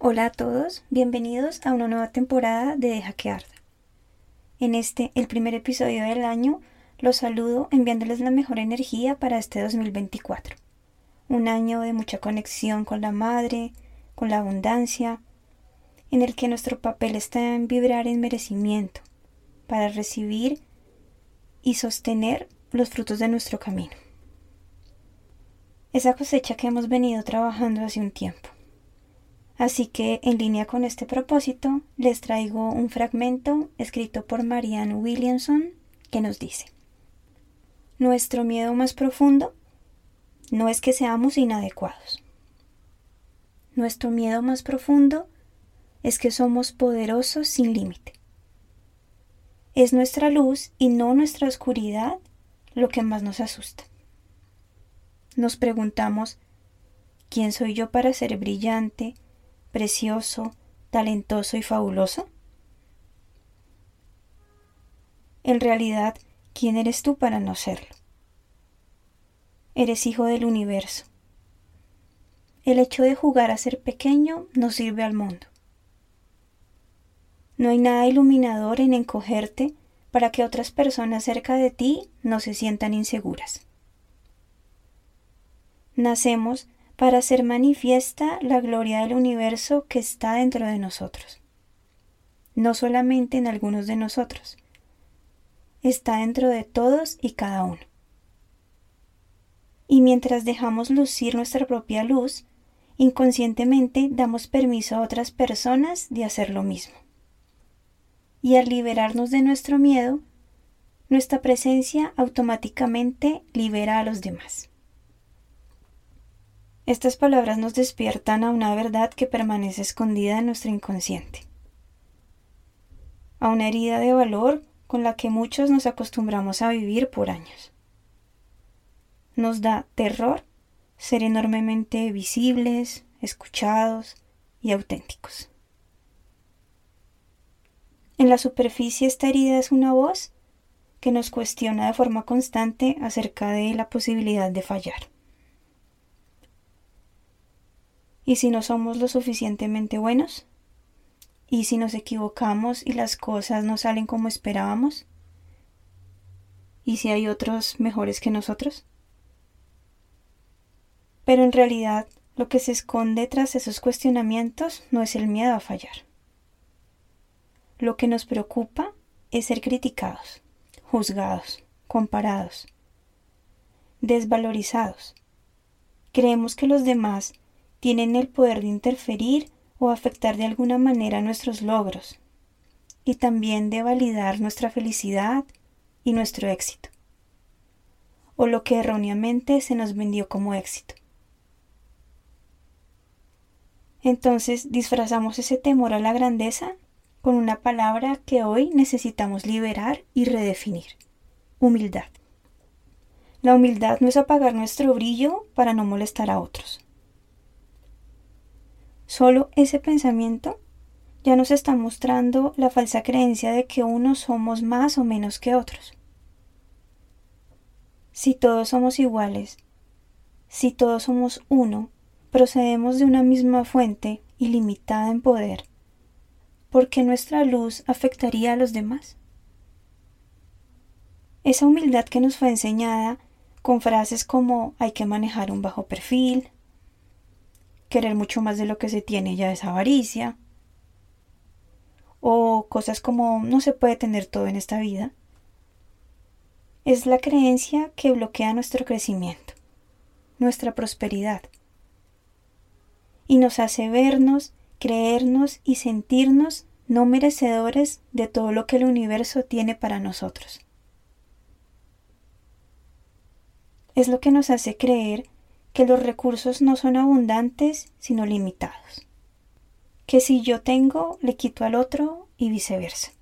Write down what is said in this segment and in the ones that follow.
Hola a todos, bienvenidos a una nueva temporada de Deja que arda. En este, el primer episodio del año, los saludo enviándoles la mejor energía para este 2024. Un año de mucha conexión con la madre, con la abundancia, en el que nuestro papel está en vibrar en merecimiento, para recibir y sostener los frutos de nuestro camino. Esa cosecha que hemos venido trabajando hace un tiempo. Así que, en línea con este propósito, les traigo un fragmento escrito por Marianne Williamson que nos dice, Nuestro miedo más profundo no es que seamos inadecuados. Nuestro miedo más profundo es que somos poderosos sin límite. Es nuestra luz y no nuestra oscuridad lo que más nos asusta. Nos preguntamos, ¿quién soy yo para ser brillante, precioso, talentoso y fabuloso? En realidad, ¿quién eres tú para no serlo? Eres hijo del universo. El hecho de jugar a ser pequeño no sirve al mundo. No hay nada iluminador en encogerte para que otras personas cerca de ti no se sientan inseguras. Nacemos para hacer manifiesta la gloria del universo que está dentro de nosotros, no solamente en algunos de nosotros, está dentro de todos y cada uno. Y mientras dejamos lucir nuestra propia luz, inconscientemente damos permiso a otras personas de hacer lo mismo y al liberarnos de nuestro miedo, nuestra presencia automáticamente libera a los demás. Estas palabras nos despiertan a una verdad que permanece escondida en nuestro inconsciente, a una herida de valor con la que muchos nos acostumbramos a vivir por años. Nos da terror ser enormemente visibles, escuchados y auténticos. En la superficie esta herida es una voz que nos cuestiona de forma constante acerca de la posibilidad de fallar. ¿Y si no somos lo suficientemente buenos? ¿Y si nos equivocamos y las cosas no salen como esperábamos? ¿Y si hay otros mejores que nosotros? Pero en realidad lo que se esconde tras esos cuestionamientos no es el miedo a fallar. Lo que nos preocupa es ser criticados, juzgados, comparados, desvalorizados. Creemos que los demás tienen el poder de interferir o afectar de alguna manera nuestros logros y también de validar nuestra felicidad y nuestro éxito, o lo que erróneamente se nos vendió como éxito. Entonces disfrazamos ese temor a la grandeza con una palabra que hoy necesitamos liberar y redefinir. Humildad. La humildad no es apagar nuestro brillo para no molestar a otros. Solo ese pensamiento ya nos está mostrando la falsa creencia de que unos somos más o menos que otros. Si todos somos iguales, si todos somos uno, procedemos de una misma fuente ilimitada en poder, porque nuestra luz afectaría a los demás. Esa humildad que nos fue enseñada con frases como hay que manejar un bajo perfil, querer mucho más de lo que se tiene ya es avaricia, o cosas como no se puede tener todo en esta vida, es la creencia que bloquea nuestro crecimiento, nuestra prosperidad, y nos hace vernos, creernos y sentirnos no merecedores de todo lo que el universo tiene para nosotros. Es lo que nos hace creer que los recursos no son abundantes, sino limitados. Que si yo tengo, le quito al otro y viceversa.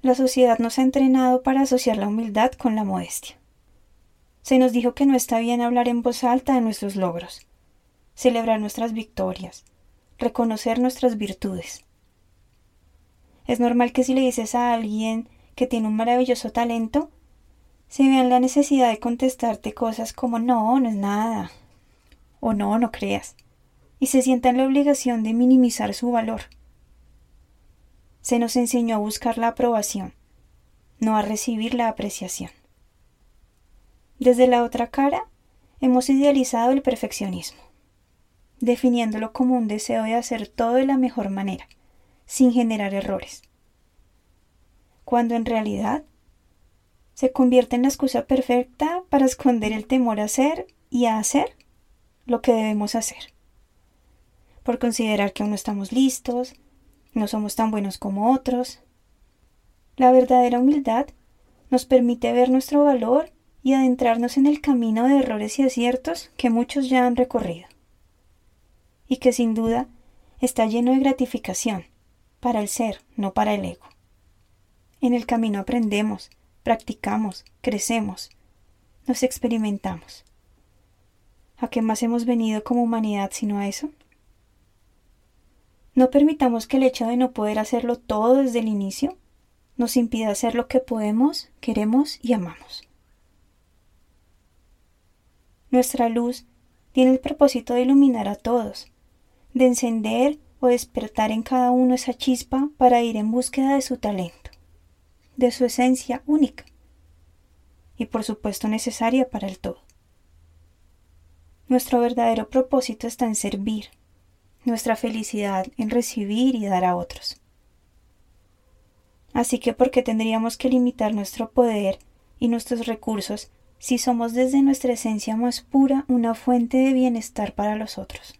La sociedad nos ha entrenado para asociar la humildad con la modestia. Se nos dijo que no está bien hablar en voz alta de nuestros logros, celebrar nuestras victorias, reconocer nuestras virtudes. Es normal que si le dices a alguien que tiene un maravilloso talento, se vean la necesidad de contestarte cosas como no, no es nada, o no, no creas, y se sientan la obligación de minimizar su valor. Se nos enseñó a buscar la aprobación, no a recibir la apreciación. Desde la otra cara, hemos idealizado el perfeccionismo, definiéndolo como un deseo de hacer todo de la mejor manera, sin generar errores, cuando en realidad se convierte en la excusa perfecta para esconder el temor a hacer y a hacer lo que debemos hacer. Por considerar que aún no estamos listos, no somos tan buenos como otros. La verdadera humildad nos permite ver nuestro valor y adentrarnos en el camino de errores y aciertos que muchos ya han recorrido. Y que sin duda está lleno de gratificación, para el ser, no para el ego. En el camino aprendemos, practicamos, crecemos, nos experimentamos. ¿A qué más hemos venido como humanidad sino a eso? No permitamos que el hecho de no poder hacerlo todo desde el inicio nos impida hacer lo que podemos, queremos y amamos. Nuestra luz tiene el propósito de iluminar a todos, de encender o despertar en cada uno esa chispa para ir en búsqueda de su talento, de su esencia única y por supuesto necesaria para el todo. Nuestro verdadero propósito está en servir, nuestra felicidad en recibir y dar a otros. Así que ¿por qué tendríamos que limitar nuestro poder y nuestros recursos si somos desde nuestra esencia más pura una fuente de bienestar para los otros?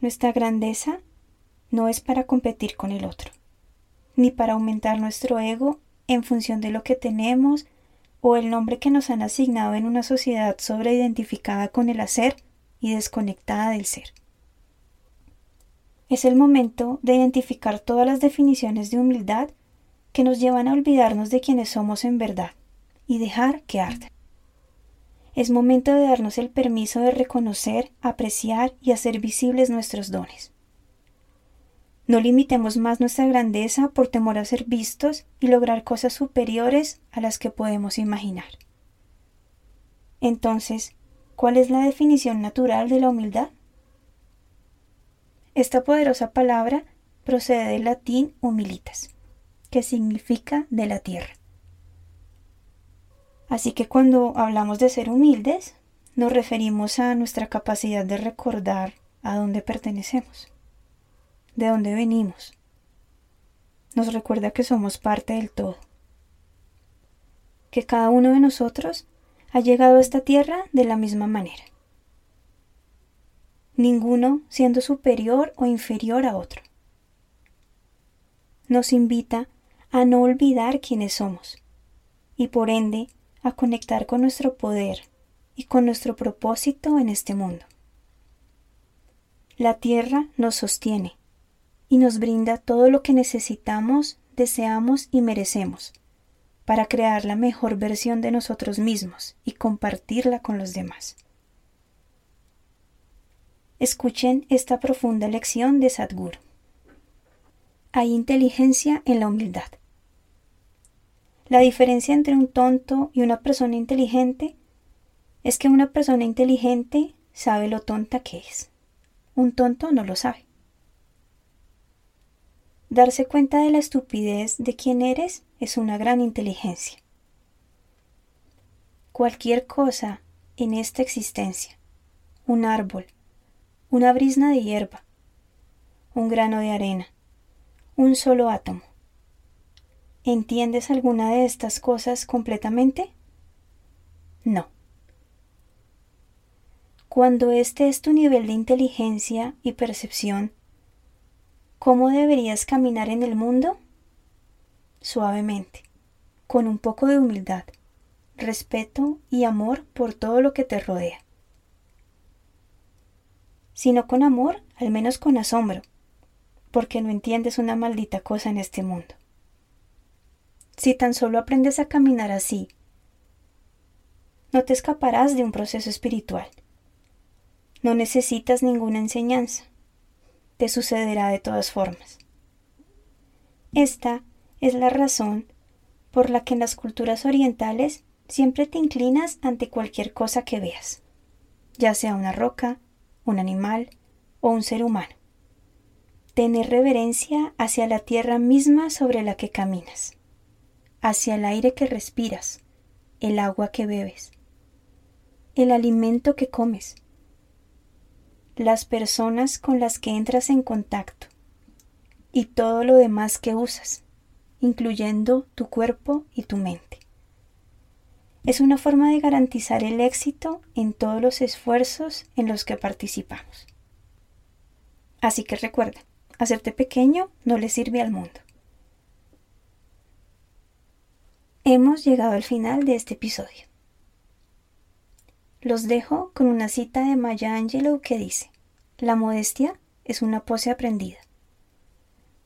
Nuestra grandeza no es para competir con el otro, ni para aumentar nuestro ego en función de lo que tenemos o el nombre que nos han asignado en una sociedad sobreidentificada con el hacer y desconectada del ser. Es el momento de identificar todas las definiciones de humildad que nos llevan a olvidarnos de quienes somos en verdad y dejar que arden. Es momento de darnos el permiso de reconocer, apreciar y hacer visibles nuestros dones. No limitemos más nuestra grandeza por temor a ser vistos y lograr cosas superiores a las que podemos imaginar. Entonces, ¿cuál es la definición natural de la humildad? Esta poderosa palabra procede del latín humilitas, que significa de la tierra. Así que cuando hablamos de ser humildes, nos referimos a nuestra capacidad de recordar a dónde pertenecemos de dónde venimos. Nos recuerda que somos parte del todo. Que cada uno de nosotros ha llegado a esta tierra de la misma manera. Ninguno siendo superior o inferior a otro. Nos invita a no olvidar quiénes somos y por ende a conectar con nuestro poder y con nuestro propósito en este mundo. La tierra nos sostiene y nos brinda todo lo que necesitamos, deseamos y merecemos para crear la mejor versión de nosotros mismos y compartirla con los demás. Escuchen esta profunda lección de Sadhguru. Hay inteligencia en la humildad. La diferencia entre un tonto y una persona inteligente es que una persona inteligente sabe lo tonta que es. Un tonto no lo sabe. Darse cuenta de la estupidez de quien eres es una gran inteligencia. Cualquier cosa en esta existencia, un árbol, una brisna de hierba, un grano de arena, un solo átomo. ¿Entiendes alguna de estas cosas completamente? No. Cuando este es tu nivel de inteligencia y percepción, ¿cómo deberías caminar en el mundo? Suavemente, con un poco de humildad, respeto y amor por todo lo que te rodea. Si no con amor, al menos con asombro, porque no entiendes una maldita cosa en este mundo. Si tan solo aprendes a caminar así, no te escaparás de un proceso espiritual. No necesitas ninguna enseñanza. Te sucederá de todas formas. Esta es la razón por la que en las culturas orientales siempre te inclinas ante cualquier cosa que veas, ya sea una roca, un animal o un ser humano. Tener reverencia hacia la tierra misma sobre la que caminas, hacia el aire que respiras, el agua que bebes, el alimento que comes, las personas con las que entras en contacto y todo lo demás que usas, incluyendo tu cuerpo y tu mente. Es una forma de garantizar el éxito en todos los esfuerzos en los que participamos. Así que recuerda, hacerte pequeño no le sirve al mundo. Hemos llegado al final de este episodio. Los dejo con una cita de Maya Angelou que dice, La modestia es una pose aprendida.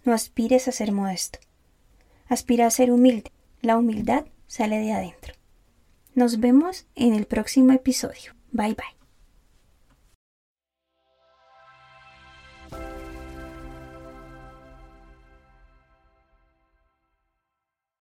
No aspires a ser modesto. Aspira a ser humilde. La humildad sale de adentro. Nos vemos en el próximo episodio. Bye bye.